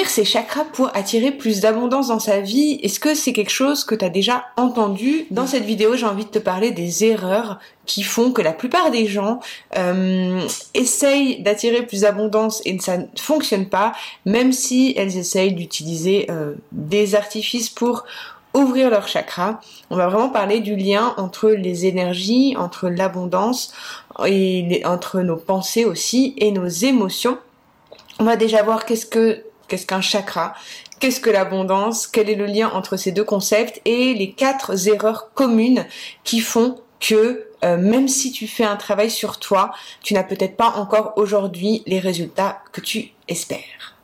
ouvrir ses chakras pour attirer plus d'abondance dans sa vie, est-ce que c'est quelque chose que tu as déjà entendu? Dans cette vidéo, j'ai envie de te parler des erreurs qui font que la plupart des gens euh, essayent d'attirer plus d'abondance et ça ne fonctionne pas, même si elles essayent d'utiliser euh, des artifices pour ouvrir leur chakra. On va vraiment parler du lien entre les énergies, entre l'abondance et entre nos pensées aussi et nos émotions. On va déjà voir qu'est-ce que qu'est-ce qu'un chakra, qu'est-ce que l'abondance, quel est le lien entre ces deux concepts et les quatre erreurs communes qui font que euh, même si tu fais un travail sur toi, tu n'as peut-être pas encore aujourd'hui les résultats que tu espères.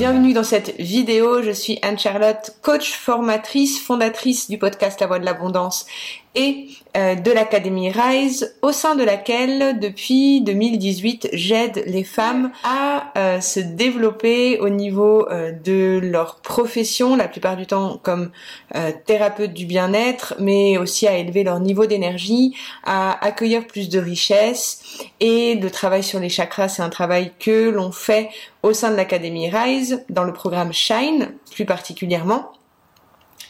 Bienvenue dans cette vidéo, je suis Anne-Charlotte, coach formatrice, fondatrice du podcast La Voix de l'Abondance et euh, de l'Académie Rise, au sein de laquelle, depuis 2018, j'aide les femmes à euh, se développer au niveau euh, de leur profession, la plupart du temps comme thérapeute du bien-être, mais aussi à élever leur niveau d'énergie, à accueillir plus de richesses. Et le travail sur les chakras, c'est un travail que l'on fait au sein de l'Académie Rise, dans le programme Shine plus particulièrement.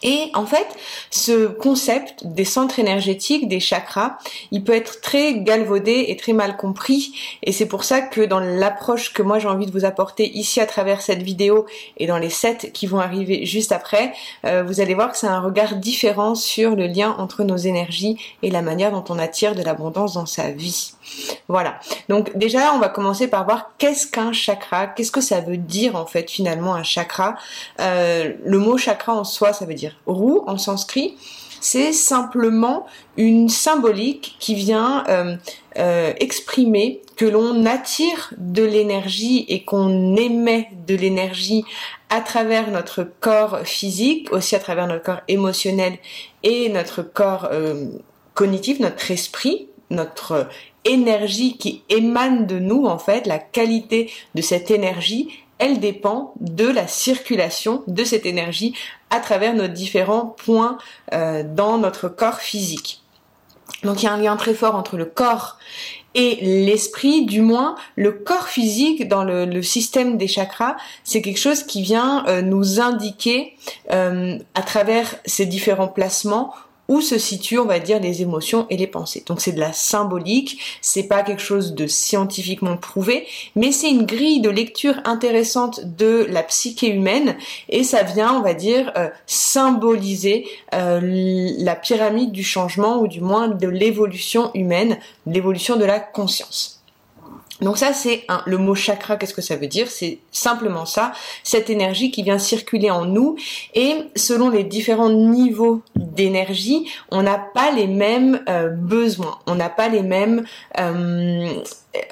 Et en fait, ce concept des centres énergétiques, des chakras, il peut être très galvaudé et très mal compris. Et c'est pour ça que dans l'approche que moi j'ai envie de vous apporter ici à travers cette vidéo et dans les sept qui vont arriver juste après, euh, vous allez voir que c'est un regard différent sur le lien entre nos énergies et la manière dont on attire de l'abondance dans sa vie. Voilà. Donc déjà, on va commencer par voir qu'est-ce qu'un chakra, qu'est-ce que ça veut dire en fait finalement un chakra. Euh, le mot chakra en soi, ça veut dire roue en sanskrit. C'est simplement une symbolique qui vient euh, euh, exprimer que l'on attire de l'énergie et qu'on émet de l'énergie à travers notre corps physique, aussi à travers notre corps émotionnel et notre corps cognitif, notre esprit, notre énergie qui émane de nous, en fait, la qualité de cette énergie, elle dépend de la circulation de cette énergie à travers nos différents points euh, dans notre corps physique. Donc il y a un lien très fort entre le corps et l'esprit, du moins le corps physique dans le, système des chakras, c'est quelque chose qui vient euh, nous indiquer euh, à travers ces différents placements où se situent, on va dire, les émotions et les pensées. Donc c'est de la symbolique, c'est pas quelque chose de scientifiquement prouvé, mais c'est une grille de lecture intéressante de la psyché humaine et ça vient, on va dire, euh, symboliser euh, la pyramide du changement ou du moins de l'évolution humaine, l'évolution de la conscience. Donc ça c'est le mot chakra, qu'est-ce que ça veut dire? C'est simplement ça, cette énergie qui vient circuler en nous. Et selon les différents niveaux d'énergie, on n'a pas les mêmes euh, besoins, on n'a pas les mêmes euh,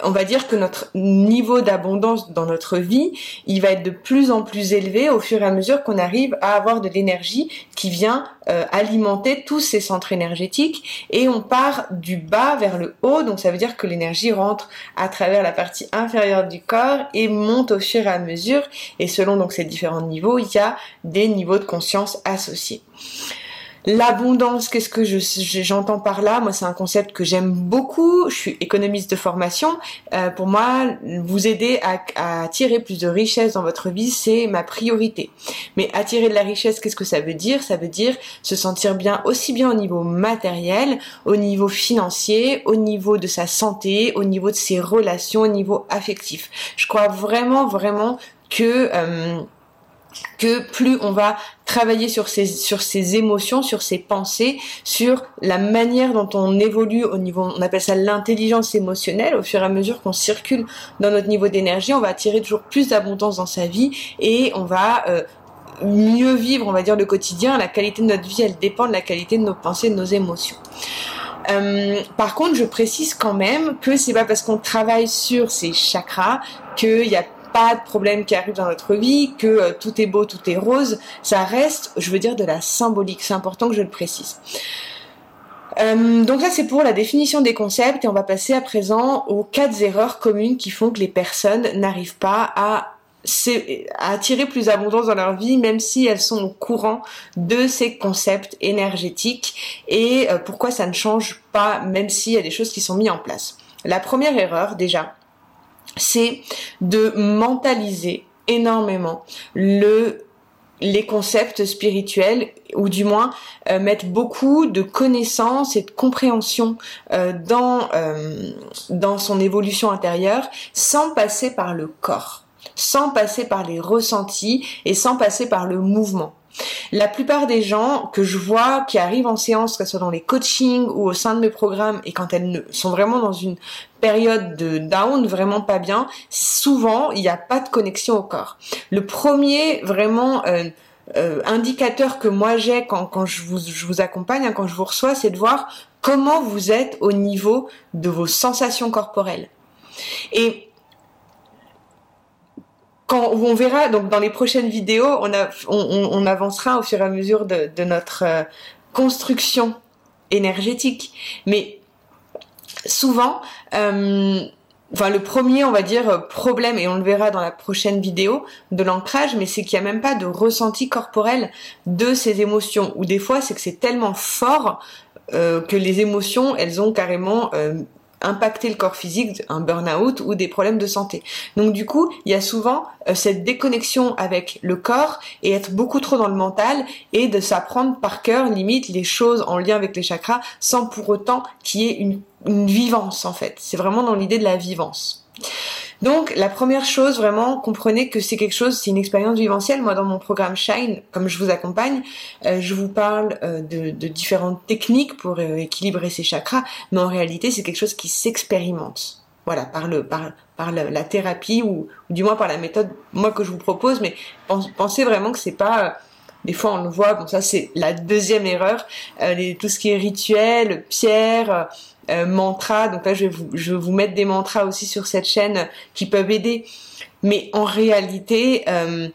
on va dire que notre niveau d'abondance dans notre vie, il va être de plus en plus élevé au fur et à mesure qu'on arrive à avoir de l'énergie qui vient euh, alimenter tous ces centres énergétiques et on part du bas vers le haut, donc ça veut dire que l'énergie rentre à travers la partie inférieure du corps et monte au fur et à mesure et selon donc ces différents niveaux, il y a des niveaux de conscience associés. L'abondance, qu'est-ce que j'entends par là? Moi, c'est un concept que j'aime beaucoup. Je suis économiste de formation. Euh, pour moi, vous aider à, attirer plus de richesse dans votre vie, c'est ma priorité. Mais attirer de la richesse, qu'est-ce que ça veut dire? Ça veut dire se sentir bien aussi bien au niveau matériel, au niveau financier, au niveau de sa santé, au niveau de ses relations, au niveau affectif. Je crois vraiment, vraiment que euh, que plus on va travailler sur ses, sur ses émotions, sur ses pensées, sur la manière dont on évolue au niveau, on appelle ça l'intelligence émotionnelle, au fur et à mesure qu'on circule dans notre niveau d'énergie, on va attirer toujours plus d'abondance dans sa vie et on va euh, mieux vivre, on va dire, le quotidien. La qualité de notre vie, elle dépend de la qualité de nos pensées, de nos émotions. Euh, par contre, je précise quand même que c'est pas parce qu'on travaille sur ces chakras qu'il y a pas de problème qui arrive dans notre vie, que euh, tout est beau, tout est rose. Ça reste, je veux dire, de la symbolique. C'est important que je le précise. Euh, donc là, c'est pour la définition des concepts et on va passer à présent aux quatre erreurs communes qui font que les personnes n'arrivent pas à à attirer plus d'abondance dans leur vie, même si elles sont au courant de ces concepts énergétiques et euh, pourquoi ça ne change pas, même s'il y a des choses qui sont mises en place. La première erreur déjà, c'est de mentaliser énormément le les concepts spirituels ou du moins euh, mettre beaucoup de connaissances et de compréhension euh, dans euh, dans son évolution intérieure sans passer par le corps, sans passer par les ressentis et sans passer par le mouvement. La plupart des gens que je vois qui arrivent en séance, que ce soit dans les coachings ou au sein de mes programmes, et quand elles sont vraiment dans une période de down, vraiment pas bien, souvent il n'y a pas de connexion au corps. Le premier vraiment euh, indicateur que moi j'ai quand, je, vous, accompagne, hein, quand je vous reçois, c'est de voir comment vous êtes au niveau de vos sensations corporelles. Quand on verra donc dans les prochaines vidéos, on, avancera au fur et à mesure de, notre euh, construction énergétique. Mais souvent, euh, enfin le premier on va dire euh, problème et on le verra dans la prochaine vidéo de l'ancrage mais c'est qu'il n'y a même pas de ressenti corporel de ces émotions ou des fois c'est que c'est tellement fort que les émotions elles ont carrément impacter le corps physique, un burn-out ou des problèmes de santé. Donc du coup, il y a souvent euh, cette déconnexion avec le corps et être beaucoup trop dans le mental et de s'apprendre par cœur limite les choses en lien avec les chakras sans pour autant qu'il y ait une, une vivance en fait. C'est vraiment dans l'idée de la vivance. Donc la première chose vraiment, comprenez que c'est quelque chose, c'est une expérience viventielle. Moi dans mon programme Shine, comme je vous accompagne, euh, je vous parle euh, de, de, différentes techniques pour euh, équilibrer ces chakras, mais en réalité c'est quelque chose qui s'expérimente. Voilà, par le par par la, thérapie ou, du moins par la méthode moi que je vous propose, mais pensez vraiment que c'est pas des fois on le voit, bon ça c'est la deuxième erreur, les, tout ce qui est rituel, pierre, euh, mantras. Donc là, je vais, vous, mettre des mantras aussi sur cette chaîne qui peuvent aider. Mais en réalité, euh,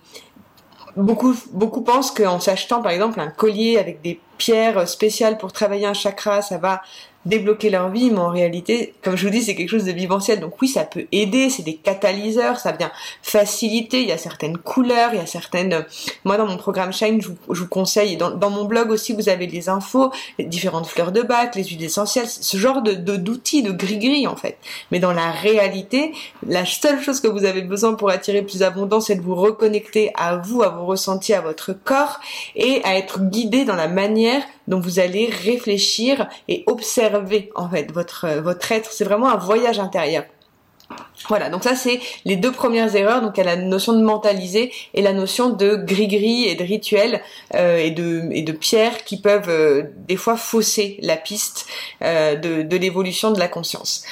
beaucoup, beaucoup pensent qu'en s'achetant par exemple un collier avec des pierres spéciales pour travailler un chakra, ça va débloquer leur vie, mais en réalité, comme je vous dis, c'est quelque chose de viventiel. Donc oui, ça peut aider, c'est des catalyseurs, ça vient faciliter. Il y a certaines couleurs, il y a certaines. Moi, dans mon programme Shine, je vous, conseille. Dans, dans, mon blog aussi, vous avez les infos, les différentes fleurs de bac, les huiles essentielles, ce genre de d'outils, de, gris-gris en fait. Mais dans la réalité, la seule chose que vous avez besoin pour attirer plus d'abondance, c'est de vous reconnecter à vous, à vos ressentis, à votre corps et à être guidé dans la manière dont vous allez réfléchir et observer en fait votre votre être. C'est vraiment un voyage intérieur. Voilà, donc ça c'est les deux premières erreurs. Donc la notion de mentaliser et la notion de gris-gris et de rituel euh, et de et pierres qui peuvent euh, des fois fausser la piste euh, de l'évolution de la conscience.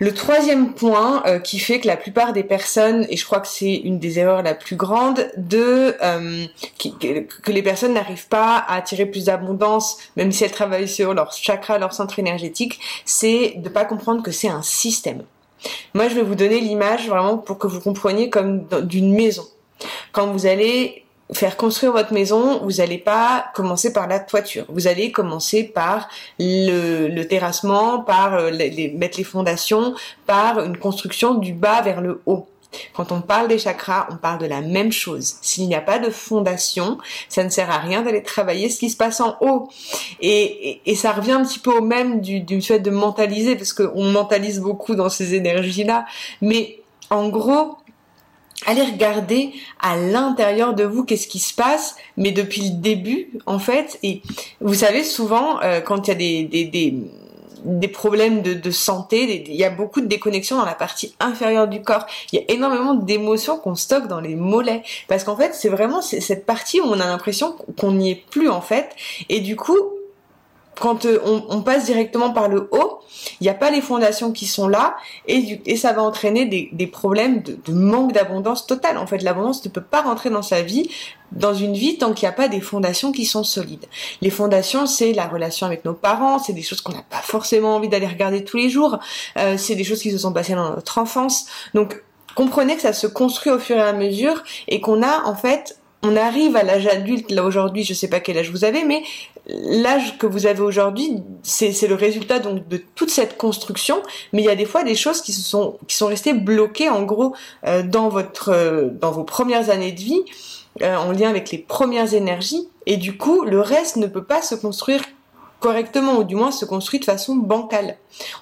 Le troisième point euh, qui fait que la plupart des personnes, et je crois que c'est une des erreurs la plus grande, de euh, que les personnes n'arrivent pas à attirer plus d'abondance, même si elles travaillent sur leur chakra, leur centre énergétique, c'est de pas comprendre que c'est un système. Moi, je vais vous donner l'image vraiment pour que vous compreniez comme d'une maison. Quand vous allez faire construire votre maison, vous n'allez pas commencer par la toiture. Vous allez commencer par le, terrassement, par euh, mettre les fondations, par une construction du bas vers le haut. Quand on parle des chakras, on parle de la même chose. S'il n'y a pas de fondation, ça ne sert à rien d'aller travailler ce qui se passe en haut. Et, et, ça revient un petit peu au même du, du fait de mentaliser, parce qu'on mentalise beaucoup dans ces énergies-là. Mais en gros, allez regarder à l'intérieur de vous qu'est-ce qui se passe, mais depuis le début en fait. Et vous savez souvent euh, quand il y a des, des, des, des problèmes de, de santé, il y a beaucoup de déconnexion dans la partie inférieure du corps. Il y a énormément d'émotions qu'on stocke dans les mollets, parce qu'en fait c'est vraiment cette partie où on a l'impression qu'on n'y est plus en fait, et du coup quand euh, on, passe directement par le haut, il n'y a pas les fondations qui sont là et, ça va entraîner des, problèmes de, manque d'abondance totale. En fait, l'abondance ne peut pas rentrer dans sa vie, dans une vie, tant qu'il n'y a pas des fondations qui sont solides. Les fondations, c'est la relation avec nos parents, c'est des choses qu'on n'a pas forcément envie d'aller regarder tous les jours, euh, c'est des choses qui se sont passées dans notre enfance. Donc, comprenez que ça se construit au fur et à mesure et qu'on a en fait on arrive à l'âge adulte, là aujourd'hui, je sais pas quel âge vous avez, mais l'âge que vous avez aujourd'hui, c'est le résultat donc de toute cette construction, mais il y a des fois des choses qui se sont qui sont restées bloquées en gros euh, dans votre euh, dans vos premières années de vie, euh, en lien avec les premières énergies, et du coup le reste ne peut pas se construire correctement ou du moins se construit de façon bancale.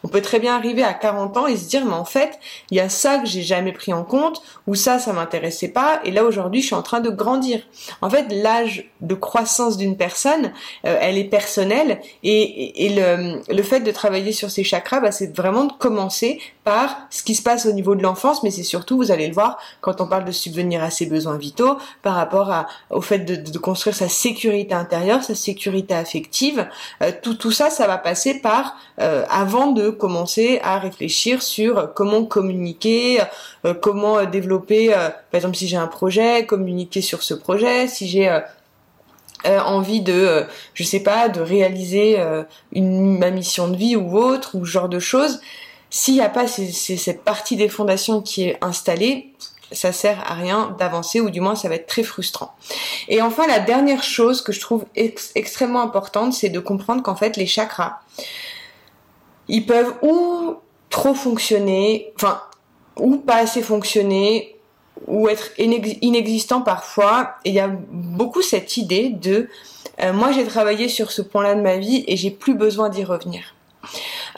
On peut très bien arriver à 40 ans et se dire mais en fait il y a ça que j'ai jamais pris en compte ou ça ça m'intéressait pas et là aujourd'hui je suis en train de grandir. En fait l'âge de croissance d'une personne euh, elle est personnelle et, et, le, le, fait de travailler sur ces chakras bah, c'est vraiment de commencer par ce qui se passe au niveau de l'enfance mais c'est surtout vous allez le voir quand on parle de subvenir à ses besoins vitaux par rapport à, au fait de, de construire sa sécurité intérieure, sa sécurité affective. Tout, tout ça, ça va passer par euh, avant de commencer à réfléchir sur comment communiquer, euh, comment développer, par exemple si j'ai un projet, communiquer sur ce projet, si j'ai envie de, je sais pas, de réaliser une, ma mission de vie ou autre, ou ce genre de choses. S'il n'y a pas cette partie des fondations qui est installée, ça sert à rien d'avancer ou du moins ça va être très frustrant. Et enfin la dernière chose que je trouve extrêmement importante, c'est de comprendre qu'en fait les chakras, ils peuvent ou trop fonctionner, enfin ou pas assez fonctionner, ou être inexistants parfois. Et il y a beaucoup cette idée de euh, moi j'ai travaillé sur ce point-là de ma vie et j'ai plus besoin d'y revenir.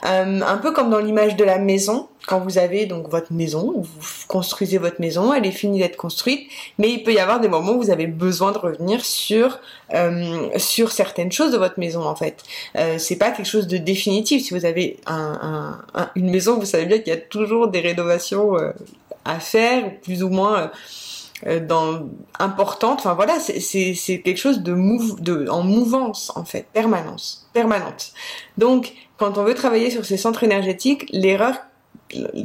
Euh, un peu comme dans l'image de la maison, quand vous avez donc votre maison, vous construisez votre maison, elle est finie d'être construite, mais il peut y avoir des moments où vous avez besoin de revenir sur euh, sur certaines choses de votre maison en fait. Euh, c'est pas quelque chose de définitif. Si vous avez un, une maison, vous savez bien qu'il y a toujours des rénovations euh, à faire, plus ou moins euh, dans importante. Enfin voilà, c'est quelque chose de, move, de en mouvance en fait, permanence, permanente. Donc quand on veut travailler sur ces centres énergétiques, l'erreur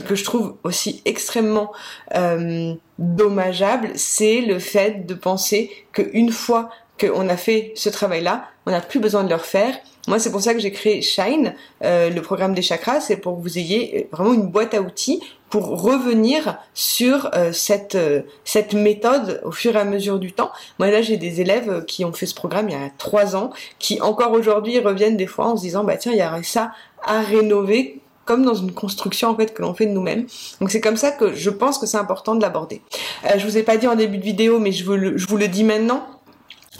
que je trouve aussi extrêmement euh, dommageable, c'est le fait de penser qu'une fois qu'on a fait ce travail-là, on n'a plus besoin de le refaire. Moi, c'est pour ça que j'ai créé Shine, euh, le programme des chakras, c'est pour que vous ayez vraiment une boîte à outils pour revenir sur euh, cette euh, cette méthode au fur et à mesure du temps. Moi là, j'ai des élèves qui ont fait ce programme il y a trois ans, qui encore aujourd'hui reviennent des fois en se disant bah tiens, il y aurait ça à rénover comme dans une construction en fait que l'on fait de nous-mêmes. Donc c'est comme ça que je pense que c'est important de l'aborder. Euh, je vous ai pas dit en début de vidéo, mais je le, je vous le dis maintenant.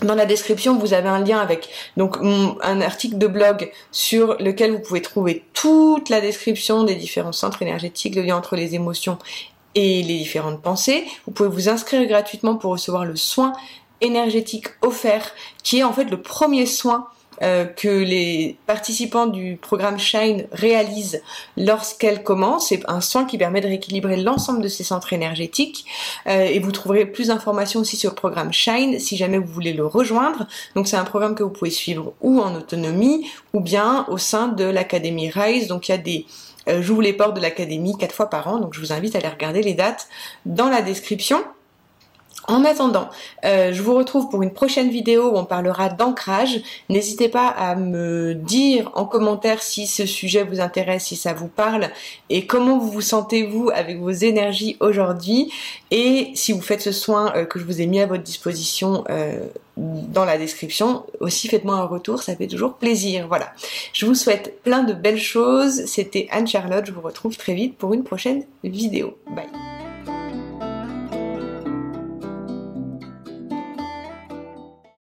Dans la description, vous avez un lien avec donc un article de blog sur lequel vous pouvez trouver toute la description des différents centres énergétiques, le lien entre les émotions et les différentes pensées. Vous pouvez vous inscrire gratuitement pour recevoir le soin énergétique offert, qui est en fait le premier soin euh, que les participants du programme Shine réalisent lorsqu'elles commencent. C'est un soin qui permet de rééquilibrer l'ensemble de ces centres énergétiques. Euh, et vous trouverez plus d'informations aussi sur le programme Shine si jamais vous voulez le rejoindre. Donc c'est un programme que vous pouvez suivre ou en autonomie ou bien au sein de l'Académie Rise. Donc il y a des euh, j'ouvre les portes de l'académie quatre fois par an, donc je vous invite à aller regarder les dates dans la description. En attendant, euh, je vous retrouve pour une prochaine vidéo où on parlera d'ancrage. N'hésitez pas à me dire en commentaire si ce sujet vous intéresse, si ça vous parle et comment vous vous sentez vous avec vos énergies aujourd'hui et si vous faites ce soin euh, que je vous ai mis à votre disposition euh, dans la description, aussi faites-moi un retour, ça fait toujours plaisir. Voilà. Je vous souhaite plein de belles choses. C'était Anne-Charlotte, je vous retrouve très vite pour une prochaine vidéo. Bye.